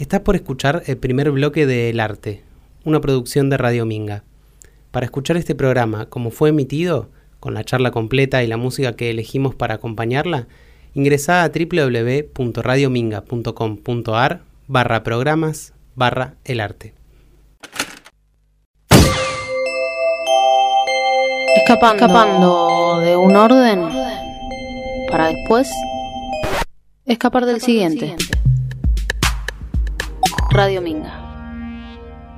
Estás por escuchar el primer bloque de El Arte, una producción de Radio Minga. Para escuchar este programa como fue emitido, con la charla completa y la música que elegimos para acompañarla, ingresa a www.radiominga.com.ar barra programas barra el arte. Escapando de un orden para después escapar del siguiente. Radio Minga.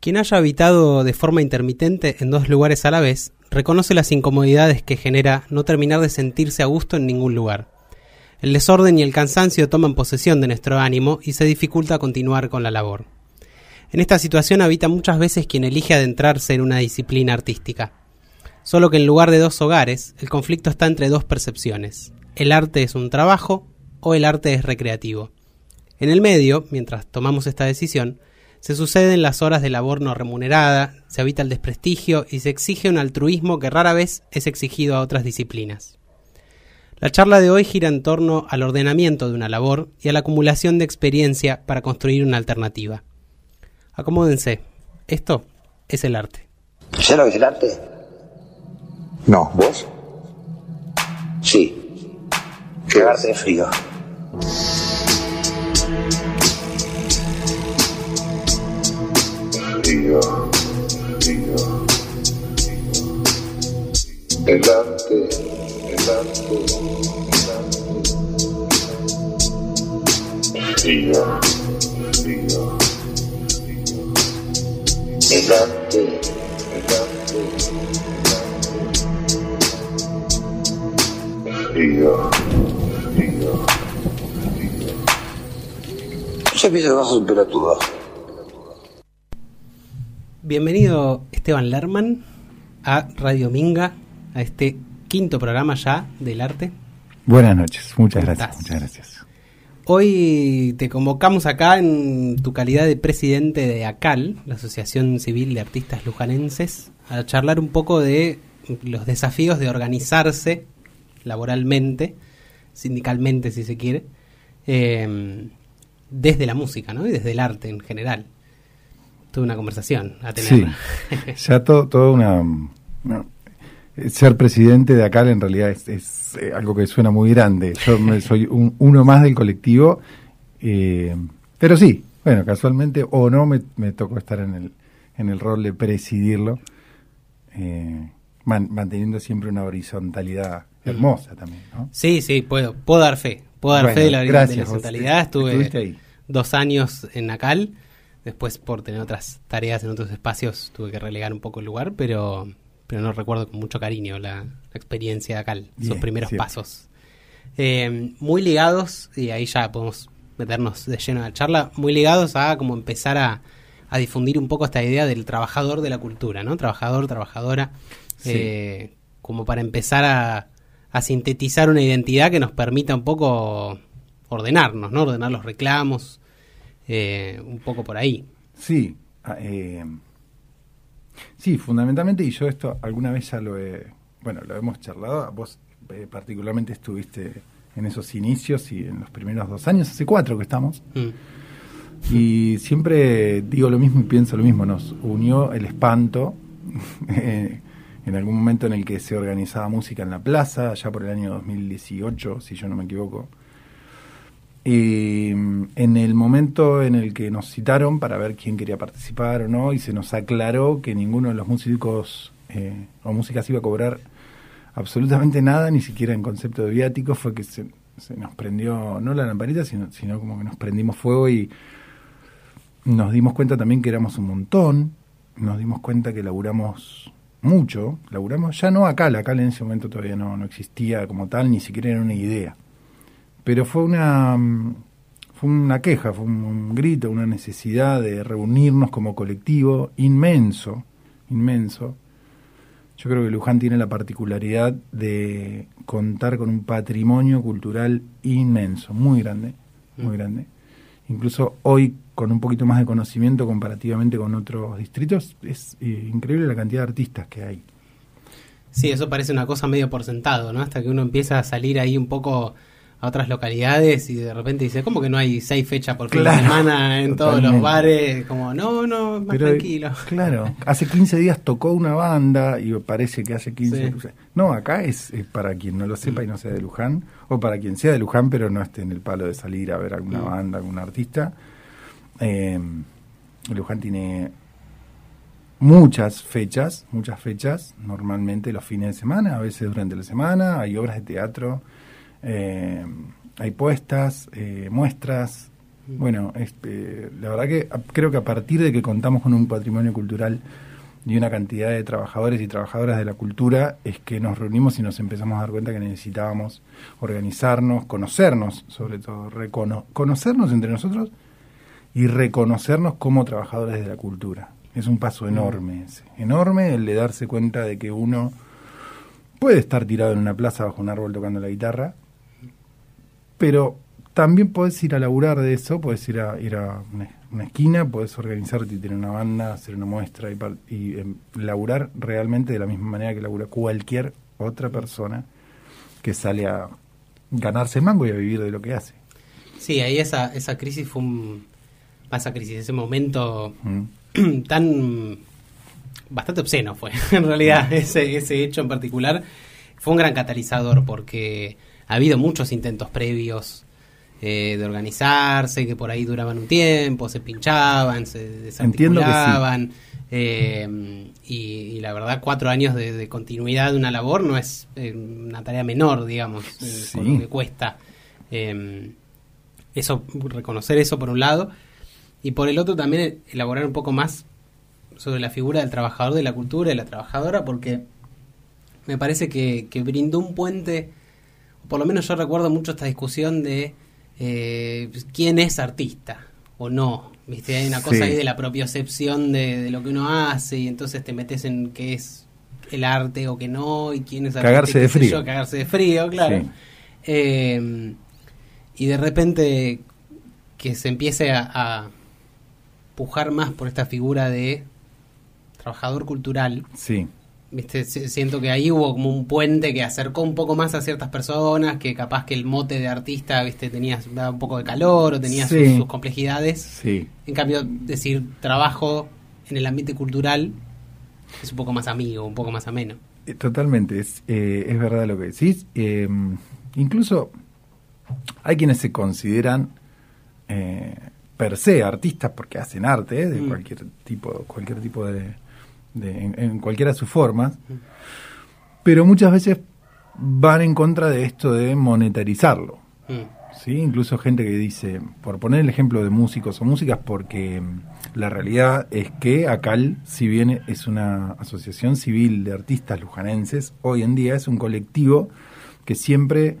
Quien haya habitado de forma intermitente en dos lugares a la vez, reconoce las incomodidades que genera no terminar de sentirse a gusto en ningún lugar. El desorden y el cansancio toman posesión de nuestro ánimo y se dificulta continuar con la labor. En esta situación habita muchas veces quien elige adentrarse en una disciplina artística. Solo que en lugar de dos hogares, el conflicto está entre dos percepciones. El arte es un trabajo o el arte es recreativo. En el medio, mientras tomamos esta decisión, se suceden las horas de labor no remunerada, se habita el desprestigio y se exige un altruismo que rara vez es exigido a otras disciplinas. La charla de hoy gira en torno al ordenamiento de una labor y a la acumulación de experiencia para construir una alternativa. Acomódense, esto es el arte. ¿Sé lo que es el arte? No, ¿vos? Sí. Cagarte de frío. Frío, frío, El arte, el arte, el arte. Frío, frío, El arte, el arte, Frío, frío, frío. Yo se piensa que vas a un pelotudo. Bienvenido Esteban Lerman a Radio Minga, a este quinto programa ya del arte. Buenas noches, muchas ¿Cómo gracias, estás? muchas gracias. Hoy te convocamos acá en tu calidad de presidente de ACAL, la Asociación Civil de Artistas Lujanenses, a charlar un poco de los desafíos de organizarse laboralmente, sindicalmente si se quiere, eh, desde la música ¿no? y desde el arte en general. Tuve una conversación a Sí, tener. ya todo, todo una, eh, ser presidente de acá en realidad es, es, eh, algo que suena muy grande. Yo me- soy un- uno más del colectivo, eh, pero sí, bueno, casualmente o no me, me tocó estar en el, en el rol de presidirlo, eh, man- manteniendo siempre una horizontalidad hermosa también, ¿no? Sí, sí, puedo, puedo dar fe. Puedo dar Bueno, fe de la, de la gracias, vos horizontalidad. Estuve ahí. dos años en Nacal. Después, por tener otras tareas en otros espacios, tuve que relegar un poco el lugar, pero, pero no recuerdo con mucho cariño la, la experiencia de esos Bien, primeros sí. pasos. Eh, muy ligados, y ahí ya podemos meternos de lleno a la charla, muy ligados a como empezar a, a difundir un poco esta idea del trabajador de la cultura, ¿no? Trabajador, trabajadora, Sí. eh, como para empezar a, a sintetizar una identidad que nos permita un poco ordenarnos, ¿no? Ordenar los reclamos, eh, un poco por ahí. Sí, ah, eh, sí, fundamentalmente, y yo esto alguna vez ya lo he, bueno, lo hemos charlado, vos eh, particularmente estuviste en esos inicios y en los primeros dos años, hace cuatro que estamos, Mm. y siempre digo lo mismo y pienso lo mismo, nos unió el espanto eh, en algún momento en el que se organizaba música en la plaza, allá por el año 2018, si yo no me equivoco. Mm, en el momento en el que nos citaron para ver quién quería participar o no, y se nos aclaró que ninguno de los músicos eh, o músicas iba a cobrar absolutamente nada, ni siquiera en concepto de viático, fue que se, nos prendió, no la lamparita, sino, sino como que nos prendimos fuego y nos dimos cuenta también que éramos un montón, nos dimos cuenta que laburamos mucho, laburamos ya no acá, la Cal en ese momento todavía no, no existía como tal, ni siquiera era una idea. Pero fue una mm, fue una queja, fue un, un grito, una necesidad de reunirnos como colectivo inmenso, inmenso. Yo creo que Luján tiene la particularidad de contar con un patrimonio cultural inmenso, muy grande, muy grande. Incluso hoy, con un poquito más de conocimiento comparativamente con otros distritos, es eh, increíble la cantidad de artistas que hay. Sí, eso parece una cosa medio por sentado, ¿no? Hasta que uno empieza a salir ahí un poco a otras localidades y de repente dice, ¿cómo que no hay seis fechas por fin Claro, de semana en todos los bares? Como, no, no, más Pero, tranquilo. Claro, hace 15 días tocó una banda y parece que hace 15... Sí. No, acá es, es para quien no lo sepa y no sea de Luján, o para quien sea de Luján pero no esté en el palo de salir a ver alguna Mm. banda, algún artista. Eh, Luján tiene muchas fechas, muchas fechas, normalmente los fines de semana, a veces durante la semana, hay obras de teatro, eh, hay puestas, eh, muestras. Bueno, este, la verdad que creo que a partir de que contamos con un patrimonio cultural y una cantidad de trabajadores y trabajadoras de la cultura, es que nos reunimos y nos empezamos a dar cuenta que necesitábamos organizarnos, conocernos, sobre todo, recono- conocernos entre nosotros y reconocernos como trabajadores de la cultura. Es un paso enorme ese, enorme el de darse cuenta de que uno puede estar tirado en una plaza bajo un árbol tocando la guitarra, pero también puedes ir a laburar de eso, puedes ir a ir a una, una esquina, puedes organizarte y tener una banda, hacer una muestra y, em, laburar realmente de la misma manera que labura cualquier otra persona que sale a ganarse el mango y a vivir de lo que hace. Sí, ahí esa, esa crisis fue un... Esa crisis, ese momento Mm. tan bastante obsceno fue en realidad ese, ese hecho en particular fue un gran catalizador porque ha habido muchos intentos previos eh, de organizarse que por ahí duraban un tiempo se pinchaban se desarticulaban eh, y, y la verdad cuatro años de, de continuidad de una labor no es eh, una tarea menor digamos Sí. con lo que cuesta Eh, eso reconocer eso por un lado y por el otro también elaborar un poco más sobre la figura del trabajador de la cultura y la trabajadora, porque me parece que, que brindó un puente, por lo menos yo recuerdo mucho esta discusión de eh, quién es artista o no. ¿Viste? Hay una cosa Sí. ahí de la propiocepción de, de lo que uno hace y entonces te metes en qué es el arte o qué no y quién es artista. Cagarse de frío. yo, cagarse de frío, claro. Sí. Eh, y de repente que se empiece a, a pujar más por esta figura de trabajador cultural, Sí, ¿viste? Si- siento que ahí hubo como un puente que acercó un poco más a ciertas personas, que capaz que el mote de artista, ¿viste? tenía daba un poco de calor o tenía sus- Sí. sus, complejidades. sí. En cambio, decir trabajo en el ambiente cultural es un poco más amigo, un poco más ameno. Eh, Totalmente, es, eh, es verdad lo que decís. Eh, incluso hay quienes se consideran eh, per se artistas porque hacen arte eh, de Mm. cualquier tipo, cualquier tipo de, de- en, en cualquiera de sus formas, pero muchas veces van en contra de esto de monetarizarlo. Mm. ¿sí? Incluso gente que dice, por poner el ejemplo de músicos o músicas, porque la realidad es que ACAL, si bien es una asociación civil de artistas lujanenses, hoy en día es un colectivo que siempre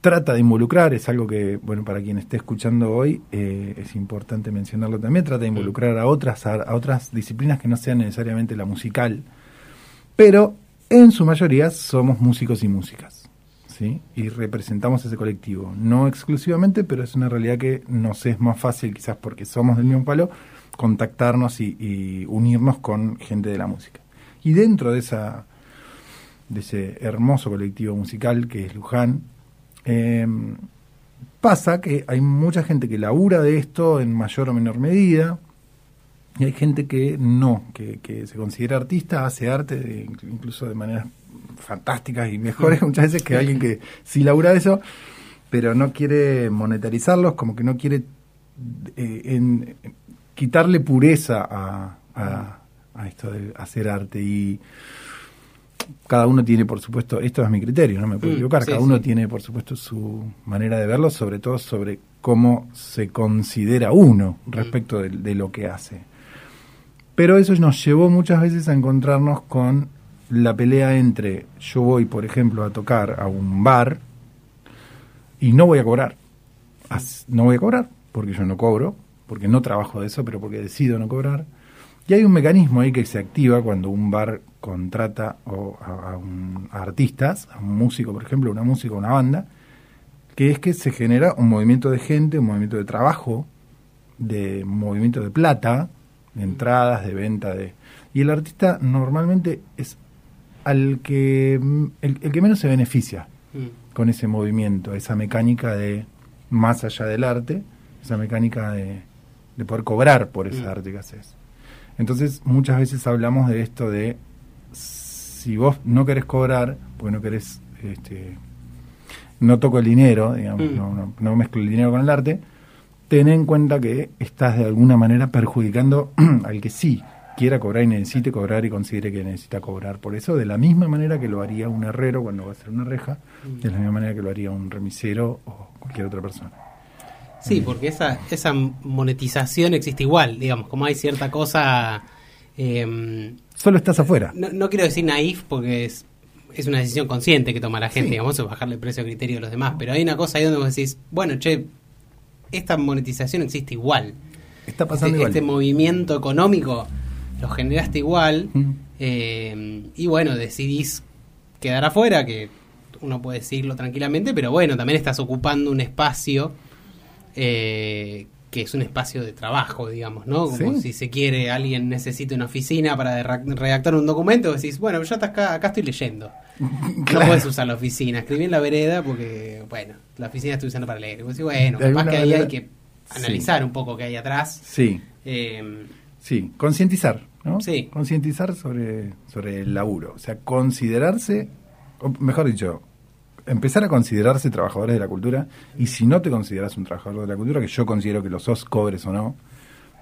trata de involucrar, es algo que, bueno, para quien esté escuchando hoy, eh, es importante mencionarlo también, trata de involucrar a otras, a, a otras disciplinas que no sean necesariamente la musical, pero en su mayoría somos músicos y músicas. ¿sí? Y representamos ese colectivo. No exclusivamente, pero es una realidad que nos es más fácil, quizás porque somos del mismo palo, contactarnos y, y unirnos con gente de la música. Y dentro de esa de ese hermoso colectivo musical que es Luján, eh, pasa que hay mucha gente que labura de esto en mayor o menor medida, y hay gente que no, que, que se considera artista, hace arte de- incluso de maneras fantásticas y mejores muchas veces que alguien que sí labura de eso, pero no quiere monetarizarlos, como que no quiere eh, en- quitarle pureza a, a- a esto de hacer arte. Y cada uno tiene, por supuesto, esto es mi criterio, no me puedo Mm, equivocar, sí, cada uno sí. tiene, por supuesto, su manera de verlo, sobre todo sobre cómo se considera uno respecto de, de lo que hace. Pero eso nos llevó muchas veces a encontrarnos con la pelea entre yo voy, por ejemplo, a tocar a un bar y no voy a cobrar. No voy a cobrar porque yo no cobro, porque no trabajo de eso, pero porque decido no cobrar. Y hay un mecanismo ahí que se activa cuando un bar contrata o a, a un- a artistas, a un músico, por ejemplo, una música, una banda, que es que se genera un movimiento de gente, un movimiento de trabajo, de movimiento de plata, de entradas, de venta, de y el artista normalmente es al que mm, el, el que menos se beneficia Mm. con ese movimiento, esa mecánica de más allá del arte, esa mecánica de, de poder cobrar por ese Mm. arte que haces. Entonces, muchas veces hablamos de esto de si vos no querés cobrar, porque no querés, este, no toco el dinero, digamos, Mm. no, no, no mezclo el dinero con el arte, ten en cuenta que estás de alguna manera perjudicando al que sí quiera cobrar y necesite cobrar y considere que necesita cobrar por eso, de la misma manera que lo haría un herrero cuando va a hacer una reja, de la misma manera que lo haría un remisero o cualquier otra persona. Sí, porque esa, esa monetización existe igual, digamos, como hay cierta cosa... eh, Solo estás afuera. no, no quiero decir naif porque es, es una decisión consciente que toma la gente, Sí. digamos, es bajarle el precio a criterio de los demás, pero hay una cosa ahí donde vos decís, bueno, che, esta monetización existe igual. Está Este, pasando igual. este movimiento económico lo generaste igual Mm. eh, y bueno, decidís quedar afuera, que uno puede decirlo tranquilamente, pero bueno, también estás ocupando un espacio eh, que es un espacio de trabajo, digamos, ¿no? Como Sí. si se quiere, alguien necesita una oficina para redactar un documento, decís, bueno, yo acá, acá estoy leyendo. No puedes usar la oficina, escribí en la vereda porque, bueno, la oficina estoy usando para leer. Y decís, bueno, capaz que ahí manera- hay que analizar un poco qué hay atrás. Sí, Eh, sí, concientizar, ¿no? Sí. Concientizar sobre, sobre el laburo, o sea, considerarse, o mejor dicho, empezar a considerarse trabajadores de la cultura y si no te consideras un trabajador de la cultura, que yo considero que lo sos, cobres o no,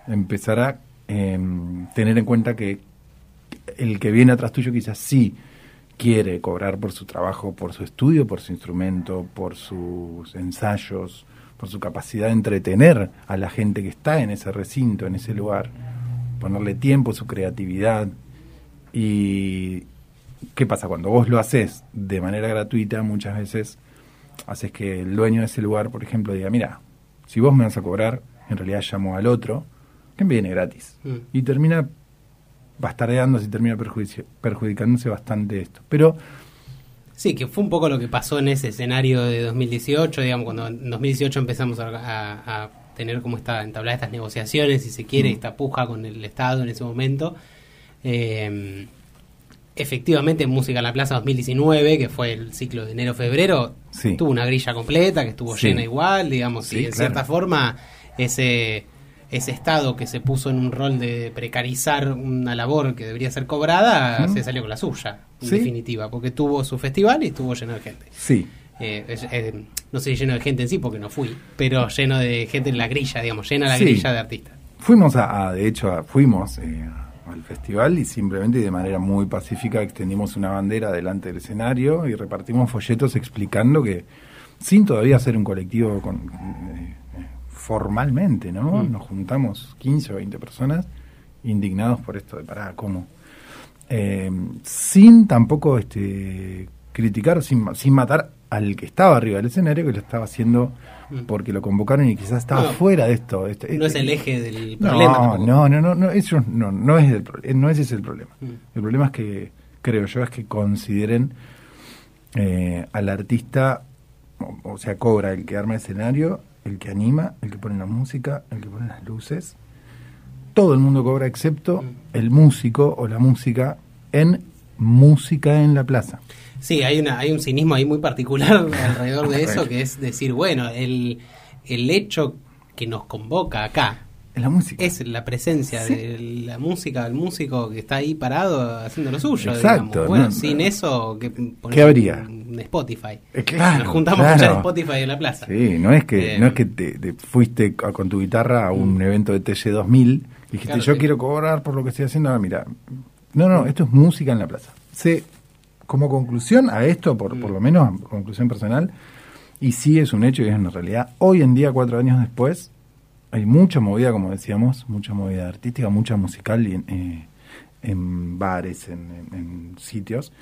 empezar a em, tener en cuenta que el que viene atrás tuyo quizás sí quiere cobrar por su trabajo, por su estudio, por su instrumento, por sus ensayos, por su capacidad de entretener a la gente que está en ese recinto, en ese lugar, ponerle tiempo, su creatividad. Y ¿qué pasa? Cuando vos lo haces de manera gratuita, muchas veces haces que el dueño de ese lugar, por ejemplo, diga, mira, si vos me vas a cobrar, en realidad llamo al otro, que me viene gratis. Mm. Y termina bastardeándose y termina perjudici- perjudicándose bastante esto. Pero Sí, que fue un poco lo que pasó en ese escenario de 2018, digamos, cuando en 2018 empezamos a, a- a tener como esta, entablar estas negociaciones, si se quiere, Mm. esta puja con el Estado en ese momento. Eh, efectivamente, Música en la Plaza 2019, que fue el ciclo de enero-febrero, Sí. tuvo una grilla completa, que estuvo Sí. llena igual, digamos, Sí, y en claro. cierta forma ese ese Estado que se puso en un rol de precarizar una labor que debería ser cobrada, se salió con la suya, en definitiva, porque tuvo su festival y estuvo lleno de gente. sí, Eh, eh, no sé lleno de gente en sí, porque no fui, pero lleno de gente en la grilla, digamos, llena la grilla de artistas. Fuimos a, a- de hecho, a- fuimos eh, al festival y simplemente y de manera muy pacífica extendimos una bandera delante del escenario y repartimos folletos explicando que, sin todavía ser un colectivo con, eh, eh, formalmente, ¿no? Mm. Nos juntamos 15 o 20 personas indignados por esto de pará, ¿cómo? Eh, sin tampoco este, criticar, sin, sin matar al que estaba arriba del escenario, que lo estaba haciendo Mm. porque lo convocaron y quizás estaba No. fuera de esto. Este- No es este- el eje del problema. no, no, no, no, eso no, no es el no ese es el problema. Mm. El problema es que creo yo es que consideren eh, al artista, o, o sea, cobra el que arma el escenario, el que anima, el que pone la música, el que pone las luces. Todo el mundo cobra excepto Mm. el músico o la música en música en la plaza. Sí, hay, una, hay un cinismo ahí muy particular alrededor de eso, que es decir, bueno, el, el hecho que nos convoca acá En la música. es la presencia Sí. de la música del músico que está ahí parado haciendo lo suyo. Exacto, digamos. Bueno, no, sin no. eso, ¿qué, ponemos ¿Qué habría? Un Spotify. Eh, claro, Nos juntamos a claro. escuchar Spotify en la plaza. Sí, no es que, Eh, no es que te, te fuiste a- con tu guitarra a un Mm. evento de TG 2000 y dijiste, Claro, yo sí. quiero cobrar por lo que estoy haciendo. Ah, mira, no, no, esto es música en la plaza. Se, como conclusión a esto, por, Mm. por lo menos conclusión personal, y sí es un hecho y es una realidad, hoy en día, cuatro años después, hay mucha movida, como decíamos, mucha movida artística, mucha musical y en, eh, en bares, en, en- en sitios,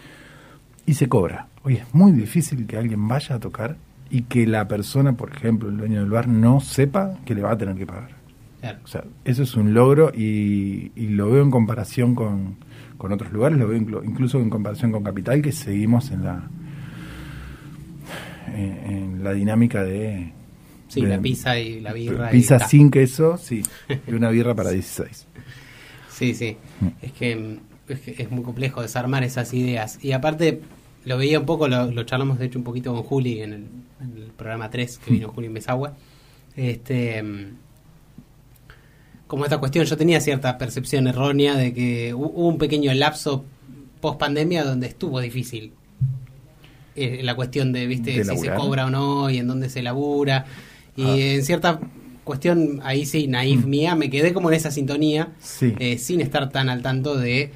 y se cobra. Hoy es muy difícil que alguien vaya a tocar y que la persona, por ejemplo, el dueño del bar, no sepa que le va a tener que pagar. Claro. O sea, eso es un logro y, y lo veo en comparación con, con otros lugares, lo veo inclu- incluso en comparación con Capital, que seguimos en la en, en la dinámica de... Sí, de- la pizza y la birra. y Pizza ta. sin queso, sí, y una birra para 16. Sí, sí. Mm. Es que, es que es muy complejo desarmar esas ideas. Y aparte, lo veía un poco, lo, lo charlamos de hecho un poquito con Juli en el, en el programa 3 que vino Juli Mesagua. Este, mm, como esta cuestión, yo tenía cierta percepción errónea de que hu- hubo un pequeño lapso post pandemia donde estuvo difícil eh, la cuestión de, viste, De si se cobra o no y en dónde se labura. Y Ah. en cierta cuestión, ahí sí, naif mía, me quedé como en esa sintonía, Sí. eh, sin estar tan al tanto de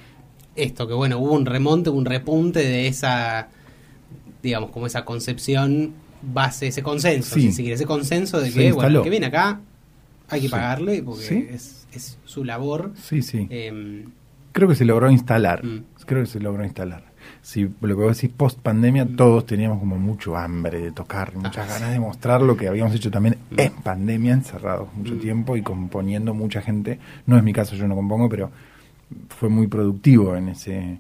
esto, que bueno, hubo un remonte, un repunte de esa, digamos, como esa concepción base, ese consenso, Sí. si se quiere, ese consenso de que, bueno, que viene acá hay que pagarle porque Sí. es, es su labor. Sí, sí. Eh, Creo que se logró instalar. Mm. Creo que se logró instalar. Si lo que vos decís post pandemia, todos teníamos como mucho hambre de tocar, muchas Ah, ganas de mostrar lo que habíamos hecho también Mm. en pandemia, encerrados mucho Mm. tiempo y componiendo mucha gente. No es mi caso, yo no compongo, pero fue muy productivo en ese.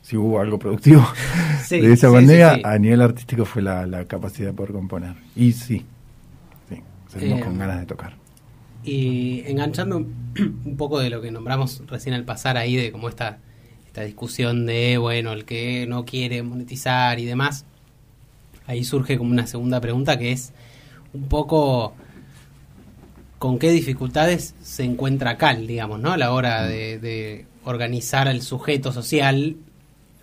Si hubo algo productivo Sí, de esa sí, pandemia, sí. a nivel artístico fue la, la capacidad de poder componer. Y sí, sí salimos Eh, con ganas de tocar. Y enganchando un poco de lo que nombramos recién al pasar ahí, de como esta, esta discusión de, bueno, el que no quiere monetizar y demás, ahí surge como una segunda pregunta que es un poco con qué dificultades se encuentra Cal, digamos, ¿no? A la hora de, de organizar el sujeto social,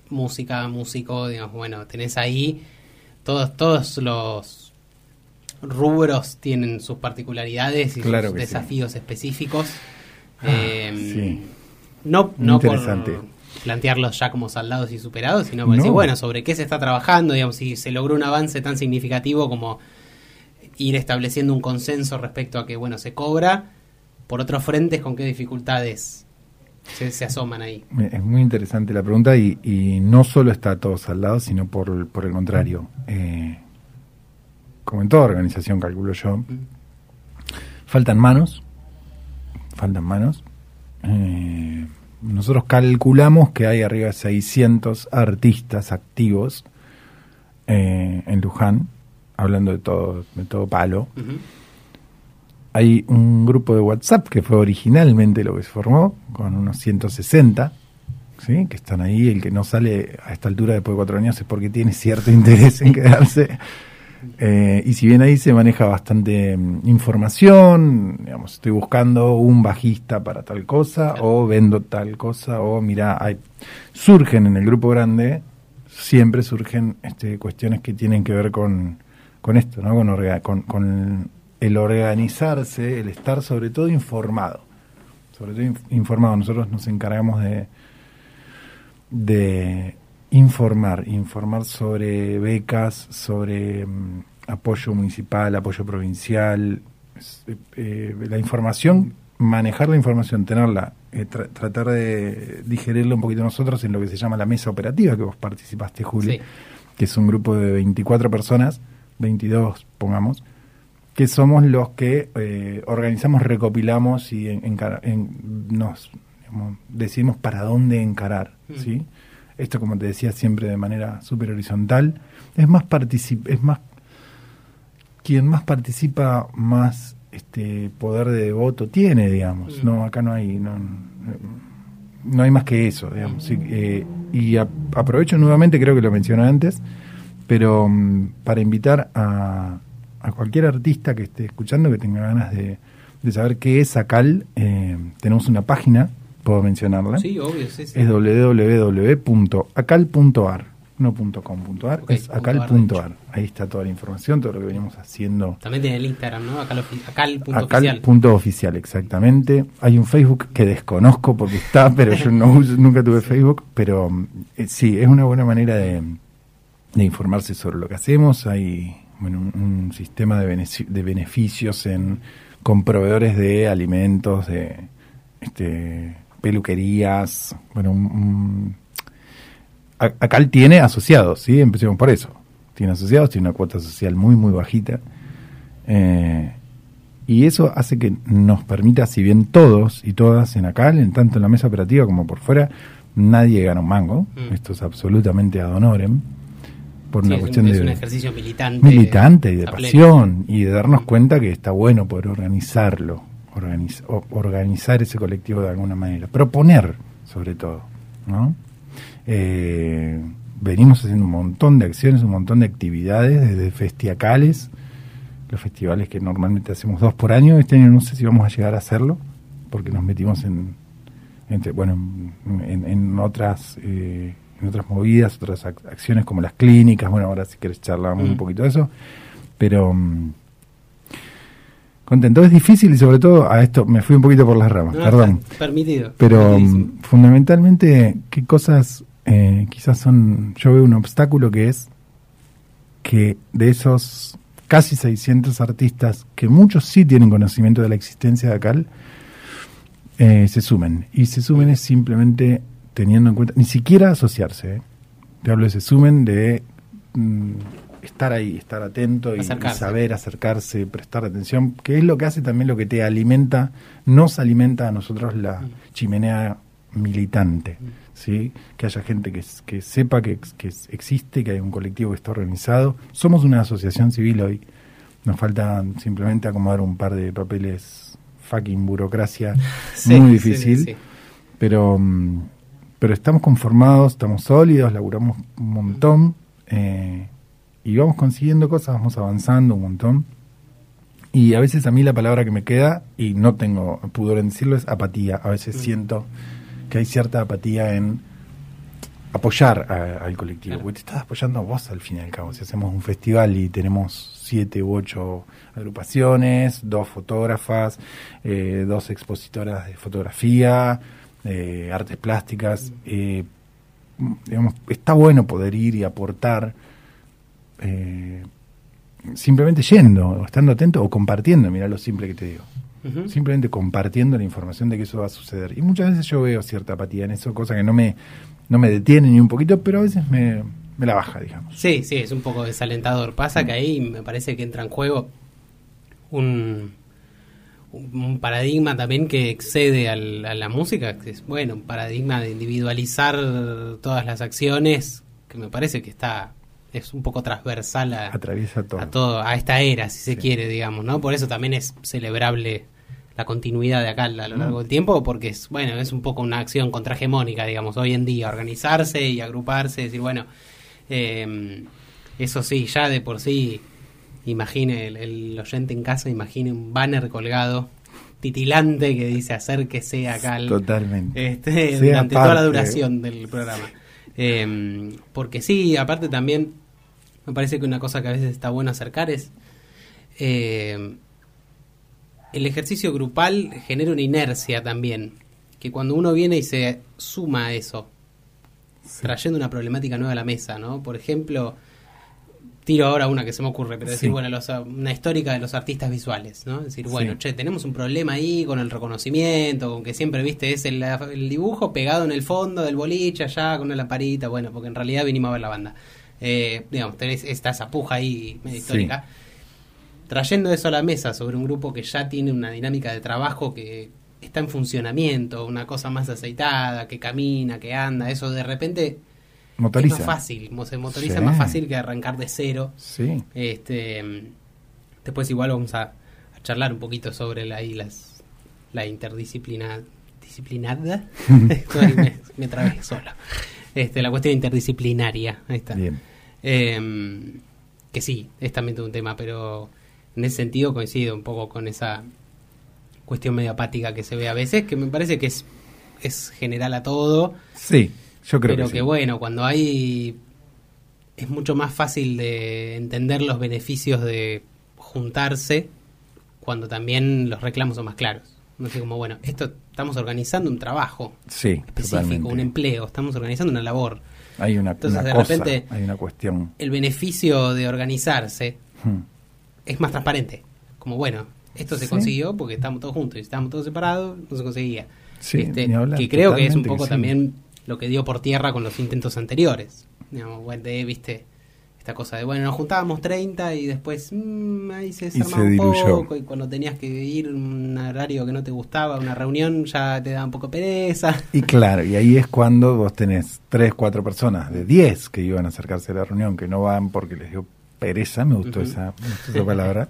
música, músico, digamos, bueno, tenés ahí todos, todos los rubros tienen sus particularidades y Claro sus sí. desafíos específicos. Ah, Eh, sí. No, no por plantearlos ya como saldados y superados, sino por No. decir, bueno, sobre qué se está trabajando, digamos, si se logró un avance tan significativo como ir estableciendo un consenso respecto a que, bueno, se cobra, por otros frentes, con qué dificultades se, se asoman ahí. Es muy interesante la pregunta y, y no solo está todo saldado, sino por, por el contrario. Eh, como en toda organización, calculo yo, faltan manos, faltan manos. Eh, nosotros calculamos que hay arriba de 600 artistas activos eh, en Luján, hablando de todo, de todo palo. Hay un grupo de WhatsApp que fue originalmente lo que se formó, con unos 160, ¿sí? que están ahí. El que no sale a esta altura después de cuatro años es porque tiene cierto interés en quedarse. Eh, y si bien ahí se maneja bastante mm, información, digamos, estoy buscando un bajista para tal cosa, o vendo tal cosa, o mira, hay, surgen en el grupo grande, siempre surgen este, cuestiones que tienen que ver con, con esto, ¿no? con, orga- con, con el organizarse, el estar sobre todo informado. Sobre todo inf- informado. Nosotros nos encargamos de, de informar, informar sobre becas, sobre mm, apoyo municipal, apoyo provincial, eh, la información, manejar la información, tenerla, eh, tra- tratar de digerirla un poquito nosotros en lo que se llama la mesa operativa, que vos participaste, Juli, Sí. que es un grupo de 24 personas, 22 pongamos, que somos los que eh, organizamos, recopilamos y en- en- nos digamos, decidimos para dónde encarar, Mm. ¿sí? Esto, como te decía, siempre de manera súper horizontal. Es más particip es más quien más participa, más este poder de voto tiene, digamos. No, acá no hay no, no hay más que eso, digamos. Sí, eh, y a- aprovecho nuevamente, creo que lo mencioné antes, pero mm, para invitar a, a cualquier artista que esté escuchando, que tenga ganas de, de saber qué es ACAL, eh, tenemos una página, puedo mencionarla, Sí, obvio, sí, sí. es www.acal.ar, no .com.ar, Ok, es punto ar, de acal.ar. Ahí está toda la información, todo lo que venimos haciendo. También tiene el Instagram, ¿no? Acá el punto oficial. Acal.oficial, exactamente. Hay un Facebook que desconozco porque está, pero yo no nunca tuve Facebook, pero eh, sí, es una buena manera de, de informarse sobre lo que hacemos. Hay bueno, un, un sistema de, de beneficios en, con proveedores de alimentos, de este, peluquerías. Bueno, un- un- A- Acal tiene asociados, ¿sí? Empecemos por eso. Tiene asociados, tiene una cuota social muy, muy bajita. Eh, y eso hace que nos permita, si bien todos y todas en Acal, en tanto en la mesa operativa como por fuera, nadie gana un mango. Mm. Esto es absolutamente ad honorem. Por Sí, una es, un, cuestión es de un ejercicio militante. militante y de pleno. pasión y de darnos cuenta que está bueno poder organizarlo, organiz- o- organizar ese colectivo de alguna manera, proponer sobre todo, ¿no? Eh, venimos haciendo un montón de acciones, un montón de actividades, desde festiacales, los festivales que normalmente hacemos dos por año. Este año no sé si vamos a llegar a hacerlo, porque nos metimos en, entre, bueno, en, en otras eh, en otras movidas, otras ac- acciones como las clínicas. Bueno, ahora si quieres charlamos un Mm. poquito de eso, pero mm, contento. Es difícil y sobre todo a esto me fui un poquito por las ramas, No, perdón. Permitido. Pero mm, fundamentalmente, ¿qué cosas eh, quizás son, yo veo un obstáculo que es que de esos casi 600 artistas, que muchos sí tienen conocimiento de la existencia de ACAL, eh, se sumen. Y se sumen es simplemente teniendo en cuenta, ni siquiera asociarse, ¿eh? te hablo de se sumen de mm, estar ahí, estar atento y, saber acercarse, prestar atención, que es lo que hace también lo que te alimenta, nos alimenta a nosotros la chimenea militante, ¿sí? que haya gente que, sepa que, existe, que hay un colectivo que está organizado. Somos una asociación civil hoy, nos falta simplemente acomodar un par de papeles, fucking burocracia, Sí, muy difícil, sí. pero mm, pero estamos conformados, estamos sólidos, laburamos un montón eh, y vamos consiguiendo cosas, vamos avanzando un montón. Y a veces a mí la palabra que me queda, y no tengo pudor en decirlo, es apatía. A veces Mm. siento que hay cierta apatía en apoyar a- al colectivo, Claro. porque te estás apoyando a vos al fin y al cabo. Si hacemos un festival y tenemos siete u ocho agrupaciones, dos fotógrafas, eh, dos expositoras de fotografía, eh, artes plásticas, eh, mm, digamos, está bueno poder ir y aportar eh, simplemente yendo, o estando atento o compartiendo, mira lo simple que te digo simplemente compartiendo la información de que eso va a suceder. Y muchas veces yo veo cierta apatía en eso, cosa que no me, no me detiene ni un poquito, pero a veces me, me la baja, digamos. Sí, sí, es un poco desalentador. Pasa que ahí me parece que entra en juego un, un paradigma también que excede al- a la música, que es, bueno, un paradigma de individualizar todas las acciones, que me parece que está es un poco transversal a, Atraviesa todo. a todo a esta era, si se Sí. quiere, digamos, ¿no? Por eso también es celebrable la continuidad de acá a lo largo del tiempo, porque es, bueno, es un poco una acción contrahegemónica, digamos, hoy en día, organizarse y agruparse, decir, bueno, eh, eso sí, ya de por sí, imagine el, el oyente en casa, imagine un banner colgado titilante que dice acérquese acá al, Totalmente. este, durante toda la duración del programa. Eh, porque sí, aparte también me parece que una cosa que a veces está bueno acercar es eh, el ejercicio grupal genera una inercia también, que cuando uno viene y se suma a eso, Sí. trayendo una problemática nueva a la mesa, ¿no? Por ejemplo, tiro ahora una que se me ocurre, pero decir, bueno, los- una histórica de los artistas visuales, ¿no? Decir, bueno, Sí. che, tenemos un problema ahí con el reconocimiento, con que siempre, viste, es el, el dibujo pegado en el fondo del boliche allá con una lamparita, bueno, porque en realidad vinimos a ver la banda. Eh, digamos, tenés esta esa puja ahí medio Sí. histórica. Trayendo eso a la mesa sobre un grupo que ya tiene una dinámica de trabajo que está en funcionamiento, una cosa más aceitada, que camina, que anda, eso de repente Motoriza. es más fácil, se motoriza Sí. más fácil que arrancar de cero. Sí. Este, después igual vamos a, a charlar un poquito sobre la, ahí las, la interdisciplina disciplinada. Estoy- me, me trabé solo. Este, la cuestión interdisciplinaria. Ahí está. Bien. Eh, que sí, es también todo un tema, pero en ese sentido coincido un poco con esa cuestión medio apática que se ve a veces, que me parece que es, es general a todo, Sí, yo creo pero que, que, sí. bueno, cuando hay... es mucho más fácil de entender los beneficios de juntarse cuando también los reclamos son más claros. No sé, como, bueno, esto estamos organizando un trabajo Sí, específico, totalmente. un empleo, estamos organizando una labor. Hay una, Entonces, una de cosa, repente- hay una cuestión. El beneficio de organizarse Hmm. es más transparente. Como bueno, esto se Sí. consiguió porque estamos todos juntos y si estábamos todos separados, no se conseguía. Sí, Este, ni hablar, que creo que es un poco sí. también lo que dio por tierra con los intentos anteriores. Digamos, bueno, de, viste, esta cosa de, bueno, nos juntábamos 30 y después mm, ahí se desarmaba se un poco y cuando tenías que ir un horario que no te gustaba, una reunión, ya te daba un poco pereza. Y claro, y ahí es cuando vos tenés tres, cuatro personas de 10 que iban a acercarse a la reunión, que no van porque les dio pereza, me gustó, esa, me gustó esa palabra.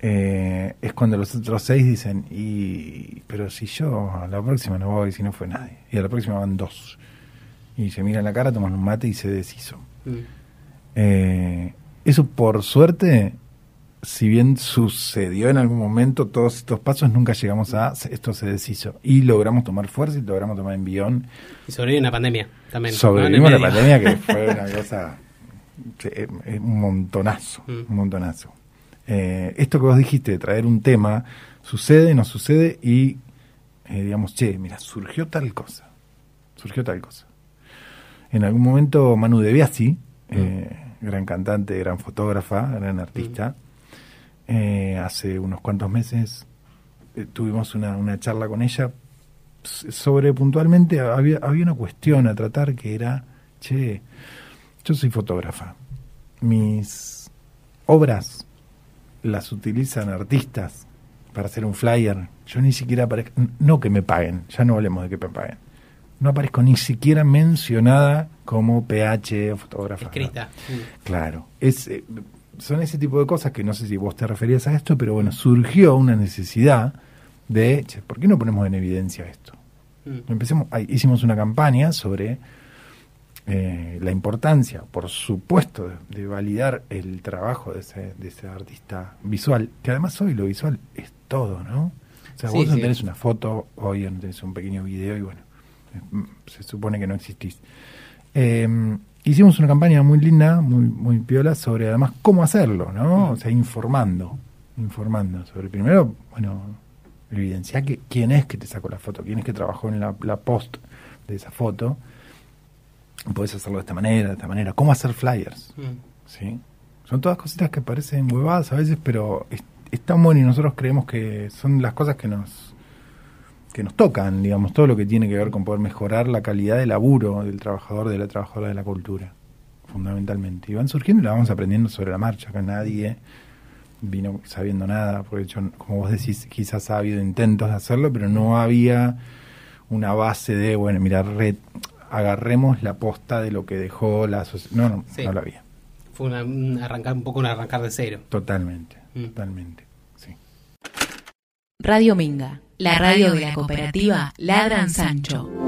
Eh, es cuando los otros seis dicen, y pero si yo a la próxima no voy, si no fue nadie, y a la próxima van dos. Y se mira en la cara, toman un mate y se deshizo. Mm. Eh, eso por suerte, si bien sucedió en algún momento, todos estos pasos nunca llegamos a esto se deshizo. Y logramos tomar fuerza y logramos tomar envión. Y sobrevive una pandemia también. Sobrevivimos ¿no? la pandemia que fue una cosa, eh, eh, un montonazo, Mm. un montonazo. Eh, esto que vos dijiste, de traer un tema, sucede, no sucede y eh, digamos, che, mira, surgió tal cosa, surgió tal cosa. En algún momento Manu De Biasi, eh, gran cantante, gran fotógrafa, gran artista, eh, hace unos cuantos meses eh, tuvimos una, una charla con ella sobre puntualmente, había, había una cuestión a tratar que era, che, yo soy fotógrafa, mis obras las utilizan artistas para hacer un flyer, yo ni siquiera aparezco, no que me paguen, ya no hablemos de que me paguen, no aparezco ni siquiera mencionada como PH o fotógrafa. Escrita. Mm. Claro, es, eh, son ese tipo de cosas que no sé si vos te referías a esto, pero bueno, surgió una necesidad de, che, ¿por qué no ponemos en evidencia esto? Mm. Empecemos, hicimos una campaña sobre eh, la importancia, por supuesto, de, de validar el trabajo de ese, de ese artista visual, que además hoy lo visual es todo, ¿no? O sea, Sí, vos no sí. tenés una foto, hoy no tenés un pequeño video y bueno, se supone que no existís. Eh, hicimos una campaña muy linda, muy, muy piola, sobre además cómo hacerlo, ¿no? O sea, informando, informando sobre primero, bueno, evidenciar que, quién es que te sacó la foto, quién es que trabajó en la, la post de esa foto. Podés hacerlo de esta manera, de esta manera. ¿Cómo hacer flyers? Mm. ¿Sí? Son todas cositas que parecen huevadas a veces, pero es, es tan bueno y nosotros creemos que son las cosas que nos que nos tocan, digamos, todo lo que tiene que ver con poder mejorar la calidad de laburo del trabajador, de la trabajadora de la cultura, fundamentalmente. Y van surgiendo y la vamos aprendiendo sobre la marcha, acá nadie vino sabiendo nada, porque yo, como vos decís, quizás ha habido intentos de hacerlo, pero no había una base de, bueno, mira, red, agarremos la posta de lo que dejó la sociedad. No, no, Sí. no la había. Fue una- un arrancar, un poco un arrancar de cero. Totalmente, Mm. totalmente. Sí. Radio Minga, la radio de la cooperativa Ladran Sancho.